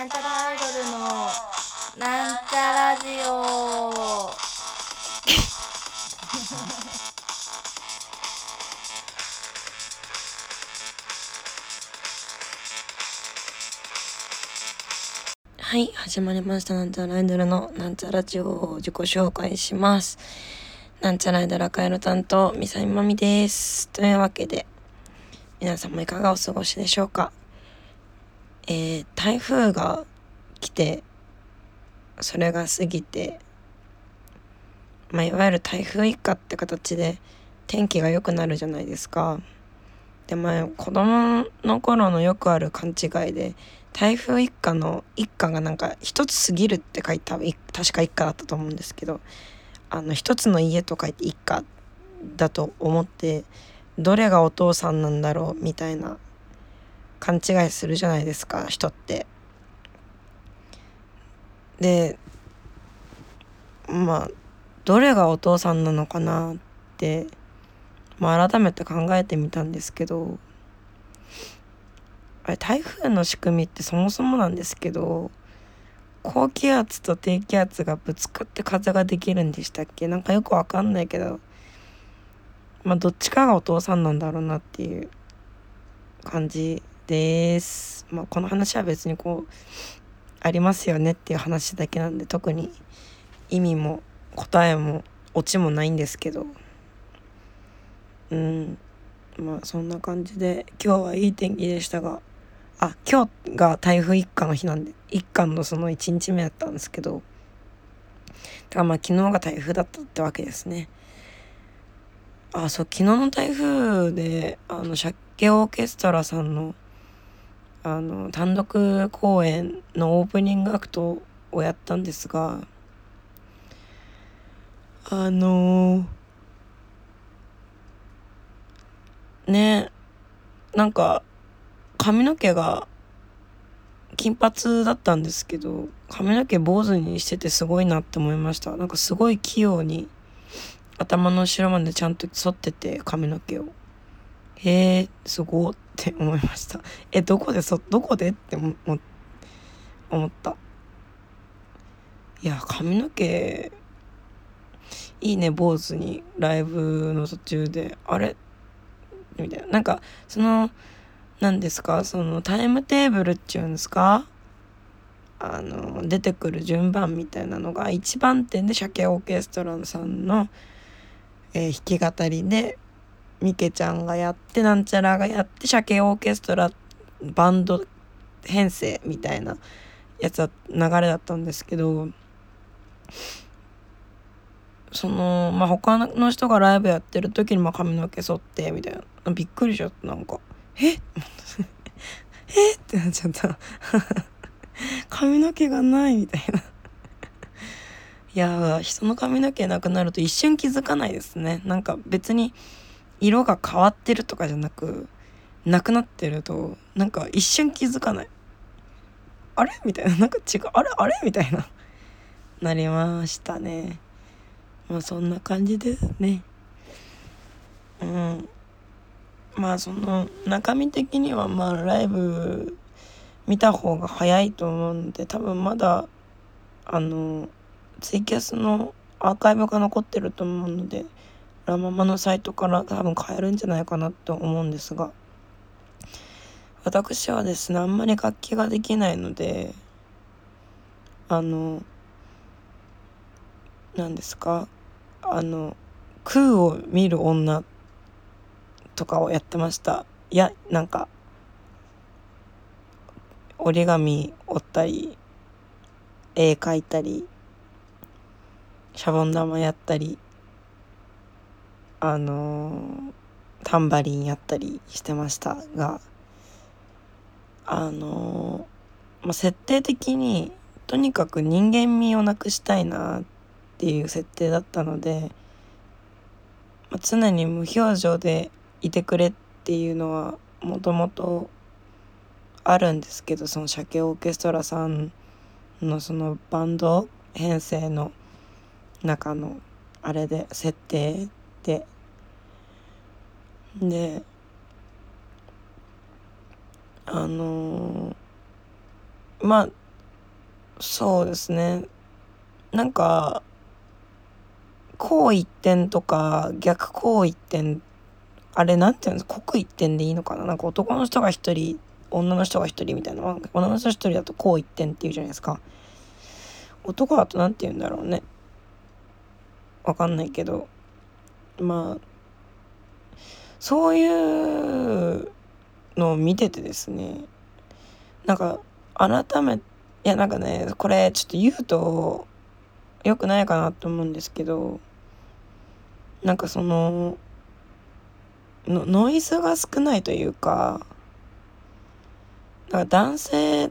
なんちゃらアイドルのなんちゃラジオ はい、始まりました。なんちゃらアイドルのなんちゃラジオを自己紹介します。なんちゃらアイドル赤色担当、みさみまみです。というわけで、皆さんもいかがお過ごしでしょうか？えー、台風が来て、それが過ぎて、まあ、いわゆる台風一過って形で天気が良くなるじゃないですか。で、まあ、子供の頃のよくある勘違いで、台風一過の一過がなんか一つ過ぎるって書いた確か一過だったと思うんですけどあの一つの家と書いて一家だと思ってどれがお父さんなんだろうみたいな勘違いするじゃないですか人って。でまあどれがお父さんなのかなって、まあ、改めて考えてみたんですけどあれ台風の仕組みってそもそもなんですけど高気圧と低気圧がぶつかって風ができるんでしたっけ？なんかよくわかんないけどまあどっちかがお父さんなんだろうなっていう感じです。まあこの話は別にこうありますよねっていう話だけなんで特に意味も答えもオチもないんですけど。うん。まあそんな感じで今日はいい天気でしたがあ今日が台風一過の日なんで一過のその1日目だったんですけど。だからまあ昨日が台風だったってわけですね。あそう昨日の台風であの借景オーケストラさんのあの単独公演のオープニングアクトをやったんですがあのねなんか髪の毛が金髪だったんですけど髪の毛坊主にしててすごいなって思いました。なんかすごい器用に頭の後ろまでちゃんと剃ってて髪の毛を。へえすごって思いました。えどこでそどこでって思った。いや髪の毛いいね坊主にライブの途中で。あれ？みたいな。なんかその何ですか？そのタイムテーブルっていうんですか？あの出てくる順番みたいなのが1番手で鮭オーケストラさんの、えー弾き語りでみけちゃんがやってなんちゃらがやって鮭オーケストラバンド編成みたいなやつは流れだったんですけどそのまあ他の人がライブやってる時にまあ髪の毛剃ってみたいな。びっくりしちゃったなんか。え？え？ってなっちゃった。髪の毛がないみたいな。いや人の髪の毛なくなると一瞬気づかないですね。なんか別に色が変わってるとかじゃなくなくなってるとなんか一瞬気づかない。あれ？みたいな。なんか違う。あれ？あれ？みたいな。なりましたね。まあそんな感じですね。うん。まあその中身的にはまあライブ見た方が早いと思うので多分まだあのツイキャスのアーカイブが残ってると思うのでラママのサイトから多分買えるんじゃないかなと思うんですが私はですねあんまり楽器ができないのであの何ですかあの空を見る女とかをやってました。いやなんか折り紙折ったり絵描いたりシャボン玉やったりあのタンバリンやったりしてましたがあのまあ、設定的にとにかく人間味をなくしたいなっていう設定だったので、まあ、常に無表情でいてくれっていうのはもともとあるんですけどその鮭オーケストラさんのそのバンド編成の中のあれで設定でであのーまあそうですね。なんかこう一点とか逆こう一点あれなんていうんですか？刻一点でいいのかな？なんか男の人が一人女の人が一人みたいな。女の人一人だとこう一点っていうじゃないですか。男だと何て言うんだろうね。わかんないけど。まあそういうのを見ててですねなんか改めいやなんかねこれちょっと言うと良くないかなと思うんですけどなんかそののノイズが少ないというかなんか男性っ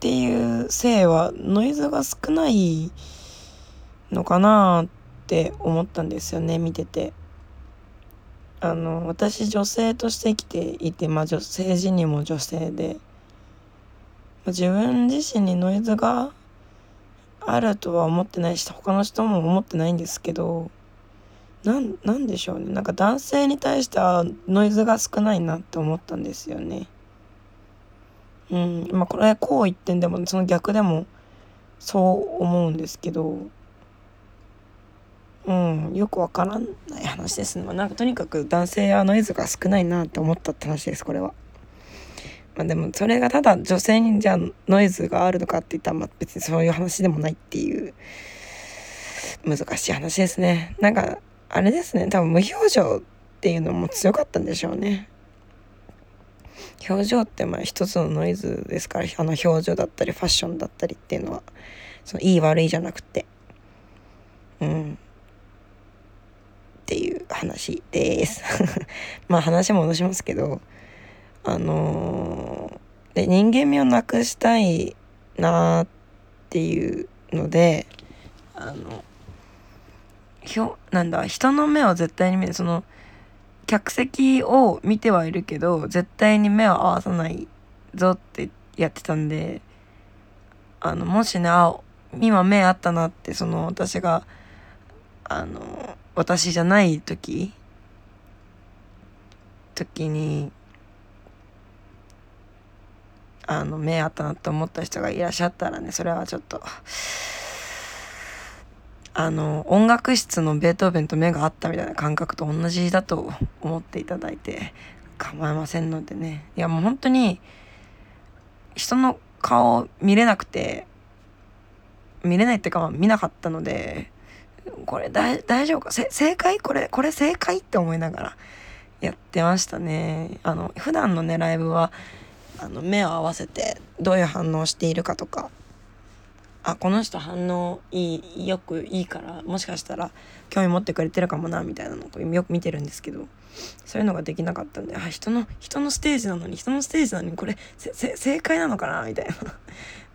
ていう性はノイズが少ないのかなってって思ったんですよね見てて。あの私女性として生きていて、まあ、女性自にも女性で、まあ、自分自身にノイズがあるとは思ってないし他の人も思ってないんですけどなんなんでしょうねなんか男性に対してはノイズが少ないなって思ったんですよね。うん、まあこれこう言ってんでもその逆でもそう思うんですけどうんよくわからない話ですね、まあ、なんかとにかく男性はノイズが少ないなって思ったって話ですこれは。まあでもそれがただ女性にじゃあノイズがあるのかって言ったらまあ別にそういう話でもないっていう難しい話ですね。なんかあれですね多分無表情っていうのも強かったんでしょうね。表情ってまあ一つのノイズですからあの表情だったりファッションだったりっていうのはそのいい悪いじゃなくてうんっていう話です。まあ話戻しますけどあのー、で人間味をなくしたいなっていうのであのひょなんだ人の目を絶対に見るその客席を見てはいるけど絶対に目を合わさないぞってやってたんであのもしねあ今目あったなってその私があの私じゃない時？時にあの目あったなと思った人がいらっしゃったらねそれはちょっとあの音楽室のベートーベンと目が合ったみたいな感覚と同じだと思っていただいて構いませんのでね。いやもう本当に人の顔見れなくて見れないっていうか、見なかったのでこれ大丈夫か？正解？これこれ正解って思いながらやってましたね。あの普段のねライブはあの目を合わせてどういう反応しているかとかあこの人反応いいよくいいからもしかしたら興味持ってくれてるかもなみたいなのをよく見てるんですけどそういうのができなかったんであ人の人のステージなのに人のステージなのにこれ正解なのかな？みたいな。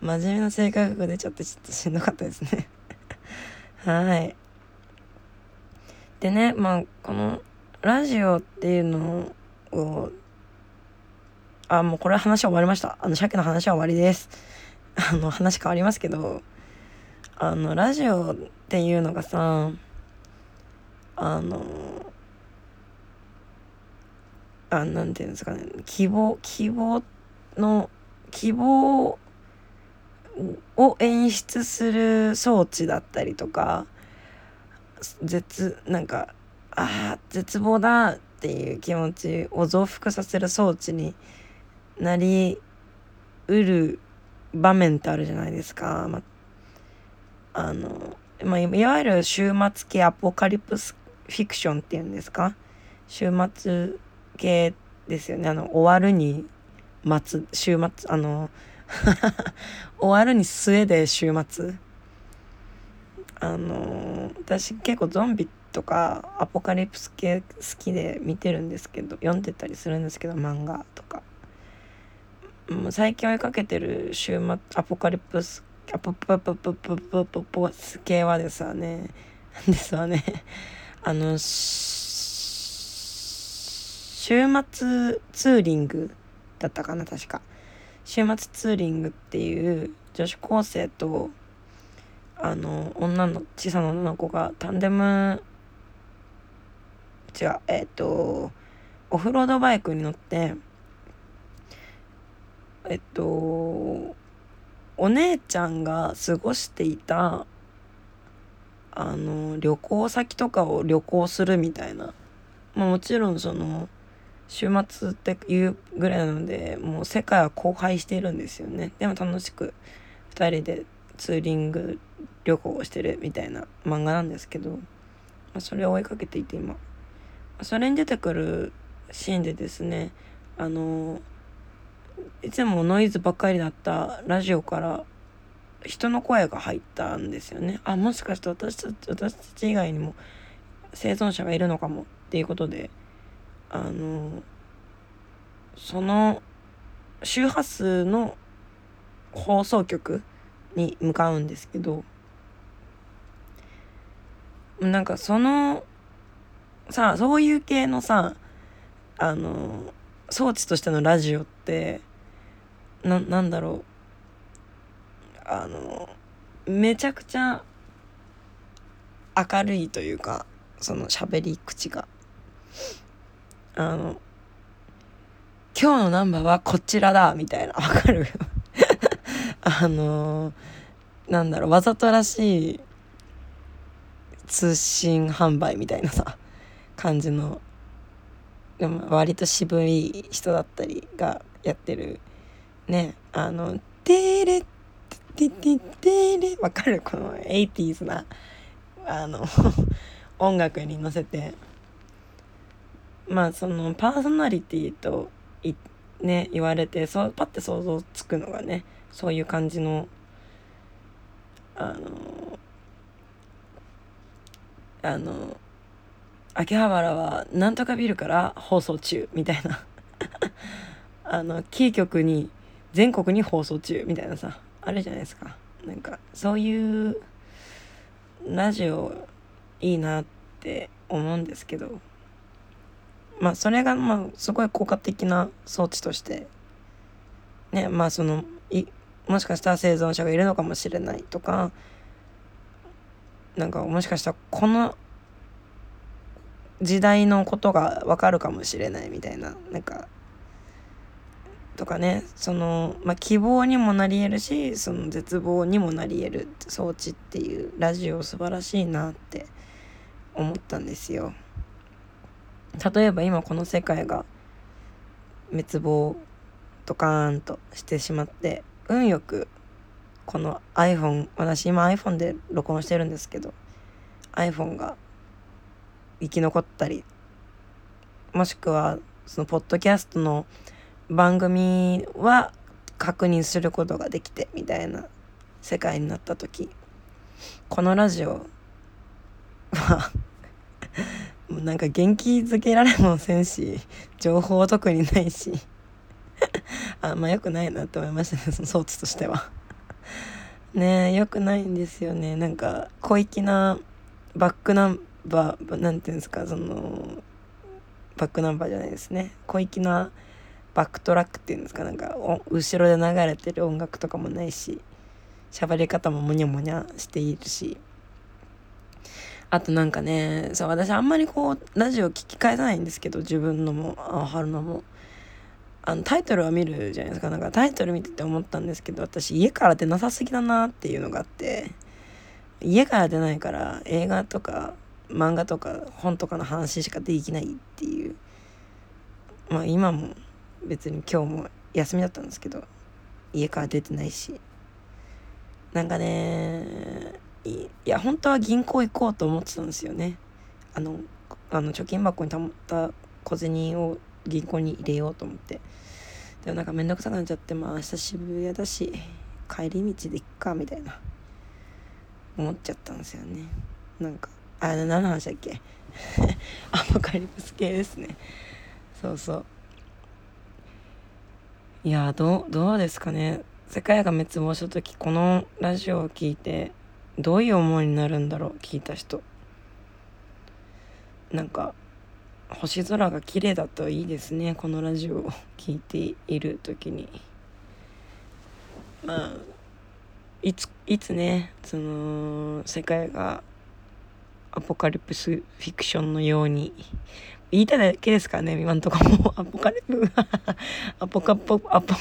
真面目な性格が出ちゃってちょっとしんどかったですね。はい。でねまあこのラジオっていうのをあもうこれは話は終わりました。あの鮭の話は終わりです。あの話変わりますけどあのラジオっていうのがさあのあなんていうんですかね希望希望の希望を演出する装置だったりとか絶なんかああ絶望だっていう気持ちを増幅させる装置になりうる場面ってあるじゃないですか。まあの、まあ、いわゆる終末系アポカリプスフィクションっていうんですか？終末系ですよね。あの、終わるに待つ、終末、あの、終わるに末で終末。あの、私結構ゾンビとかアポカリプス系好きで見てるんですけど、読んでたりするんですけど、漫画とか。もう最近追いかけてる終末アポカリプスアポポポポポポポポス系はですわねですわねあの週末ツーリングだったかな確か終末ツーリングっていう女子高生とあの女の小さな女の子がタンデム違うえっ、ー、とオフロードバイクに乗ってえっとお姉ちゃんが過ごしていたあの旅行先とかを旅行するみたいな、まあ、もちろんその週末っていうぐらいなのでもう世界は荒廃しているんですよね。でも楽しく2人でツーリング旅行をしてるみたいな漫画なんですけど、まあ、それを追いかけていて今。それに出てくるシーンでですねあのいつもノイズばっかりだったラジオから人の声が入ったんですよね。あもしかして私たち私たち以外にも生存者がいるのかもっていうことであのその周波数の放送局に向かうんですけどなんかそのさそういう系のさあの装置としてのラジオってななんだろう。あのめちゃくちゃ明るいというかその喋り口が。あの今日のナンバーはこちらだみたいな。わかるあのなんだろうわざとらしい通信販売みたいなさ感じのでも割と渋い人だったりがやってるね。あの「テレテテテレ」わかるこの 80s なあの 音楽に乗せて。まあそのパーソナリティといね言われてそうパッて想像つくのがねそういう感じのあのあの秋葉原はなんとかビルから放送中みたいな。あのキー局に全国に放送中みたいなさあるじゃないですか。なんかそういうラジオいいなって思うんですけど。まあそれがまあすごい効果的な装置として。ねまあそのいもしかしたら生存者がいるのかもしれないとかなんかもしかしたらこの時代のことがわかるかもしれないみたいななんかとかねその、まあ、希望にもなり得るしその絶望にもなり得る装置っていうラジオ素晴らしいなって思ったんですよ。例えば今この世界が滅亡ドカーンとしてしまって運よくこの iPhone 私今 iPhone で録音してるんですけど iPhone が生き残ったりもしくはそのポッドキャストの番組は確認することができてみたいな世界になった時このラジオはもうなんか元気づけられもせんし情報特にないし。あんま良くないなって思いましたねその装置としては。ねえ良くないんですよね。なんか小粋なバックナンバーなんていうんですかそのバックナンバーじゃないですね。小粋なバックトラックっていうんですかなんか後ろで流れてる音楽とかもないし喋り方もモニャモニャしているし。あとなんかねそう私あんまりこうラジオ聞き返さないんですけど自分のもあ春のも。あのタイトルは見るじゃないですか。なんかタイトル見てて思ったんですけど私家から出なさすぎだなっていうのがあって家から出ないから映画とか漫画とか本とかの話しかできないっていう。まあ今も別に今日も休みだったんですけど家から出てないし。なんかねいや本当は銀行行こうと思ってたんですよね。あのあの貯金箱にたまった小銭を銀行に入れようと思って。でもなんか面倒くさくなっちゃってまあ明日渋谷だし帰り道で行っかみたいな。思っちゃったんですよね。なんかあれ何の話だっけ？アポカリプス系ですね。そうそう。いやどうどうですかね。世界が滅亡した時このラジオを聞いてどういう思いになるんだろう聞いた人。なんか星空が綺麗だといいですね。このラジオを聞いている時に。まあいついつねその世界がアポカリプスフィクションのように。言いただけですからね今んとこも。アポカリプ アポカポアポ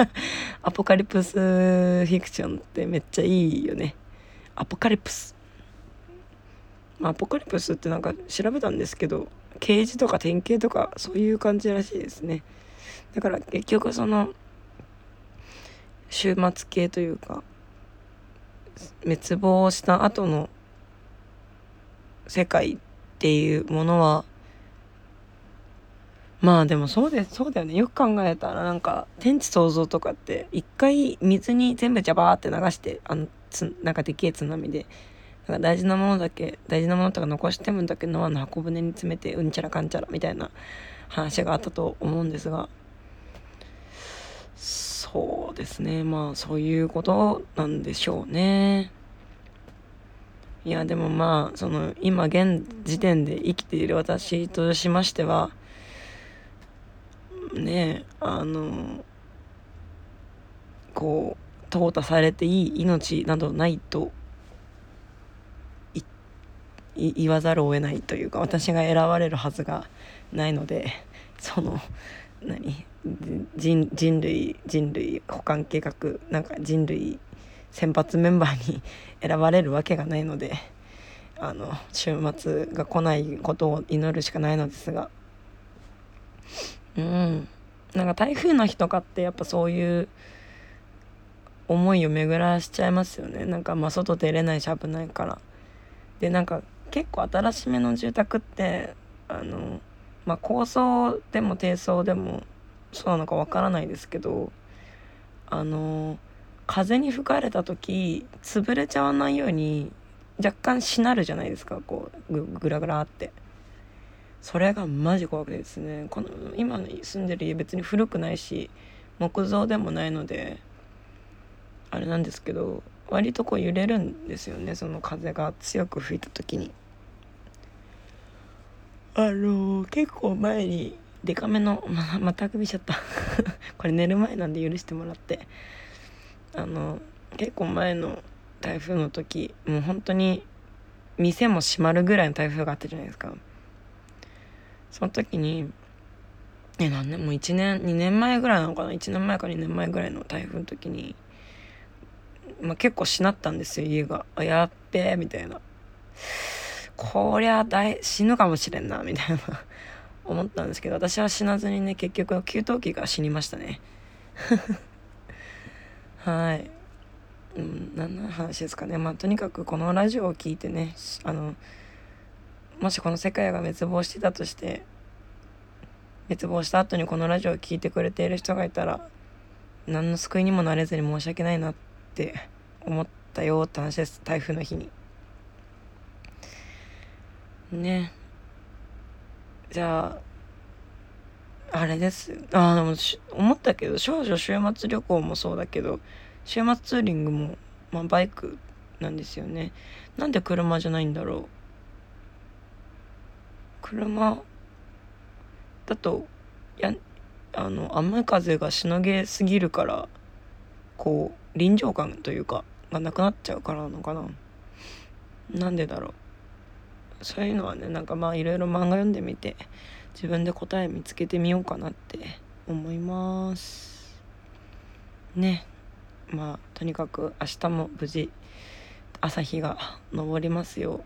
アポカリプスフィクションってめっちゃいいよね。アポカリプス。まあ、アポカリプスってなんか調べたんですけど刑事とか典型とかそういう感じらしいですね。だから結局その終末系というか滅亡した後の世界っていうものはまあでもそうでそうだよね。よく考えたらなんか天地創造とかって一回水に全部ジャバーって流してあのつなんかでけえ津波でなんか大事なものだけ大事なものとか残してもだけノアの箱舟に詰めてうんちゃらかんちゃらみたいな話があったと思うんですがそうですねまあそういうことなんでしょうね。いやでもまあその今現時点で生きている私としましてはねあのこう淘汰されていい命などないと言わざるを得ないというか私が選ばれるはずがないのでその何？人人類人類保管計画なんか人類先発メンバーに 選ばれるわけがないのであの週末が来ないことを祈るしかないのですが。うん。なんか台風の日とかってやっぱそういう思いを巡らしちゃいますよね。なんかまあ外出れないし危ないから。でなんか結構新しめの住宅ってあのまあ高層でも低層でもそうなのかわからないですけどあの風に吹かれた時潰れちゃわないように若干しなるじゃないですかこうぐぐらぐらって。それがマジ怖くてですねこの今住んでる家別に古くないし木造でもないのであれなんですけど割とこう揺れるんですよねその風が強く吹いた時に。あのー、結構前にデカめのままたくびしちゃった。これ寝る前なんで許してもらって。あの結構前の台風の時もう本当に店も閉まるぐらいの台風があったじゃないですか。その時にえ何年もう1年2年前ぐらいなのかな？1年前か2年前ぐらいの台風の時に、まあ、結構しなったんですよ家が。あやっべえみたいな。こりゃ大死ぬかもしれんなみたいな。思ったんですけど私は死なずにね結局給湯器が死にましたね。はい。うん何の話ですかね。まあとにかくこのラジオを聞いてねあのもしこの世界が滅亡してたとして滅亡した後にこのラジオを聴いてくれている人がいたら何の救いにもなれずに申し訳ないなって思ったよって話です。台風の日に。ね。じゃああれです。あでも思ったけど少女週末旅行もそうだけど週末ツーリングも、まあ、バイクなんですよね。なんで車じゃないんだろう。車だとやあの雨風がしのげすぎるからこう臨場感というかがなくなっちゃうからなのかな。なんでだろう。そういうのはねなんかまあいろいろ漫画読んでみて自分で答え見つけてみようかなって思います。ね。まあとにかく明日も無事朝日が昇りますよ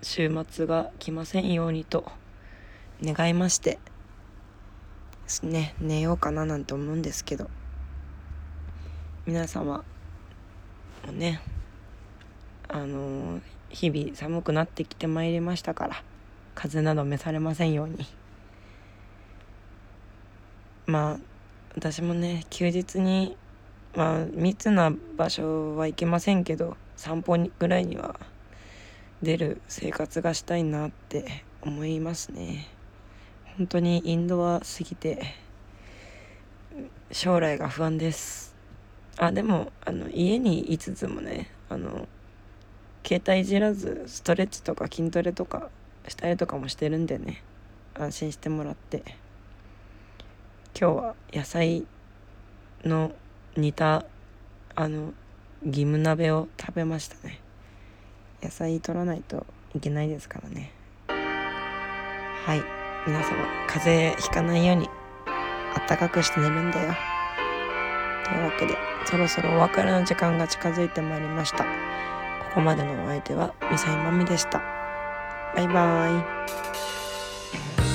う週末が来ませんようにと願いましてね寝ようかななんて思うんですけど皆様もねあのー、日々寒くなってきてまいりましたから風邪など召されませんように。まあ私もね休日にまあ密な場所は行けませんけど散歩ぐらいには出る生活がしたいなって思いますね。本当にインドアすぎて将来が不安です。あでもあの家にいつつもねあの携帯いじらずストレッチとか筋トレとかしたりとかもしてるんでね。安心してもらって。今日は野菜の煮たあの義務鍋を食べましたね。野菜取らないといけないですからね。はい。皆様風邪ひかないようにあったかくして寝るんだよ。というわけでそろそろお別れの時間が近づいてまいりました。ここまでのお相手はミサイマミでした。バイバーイ。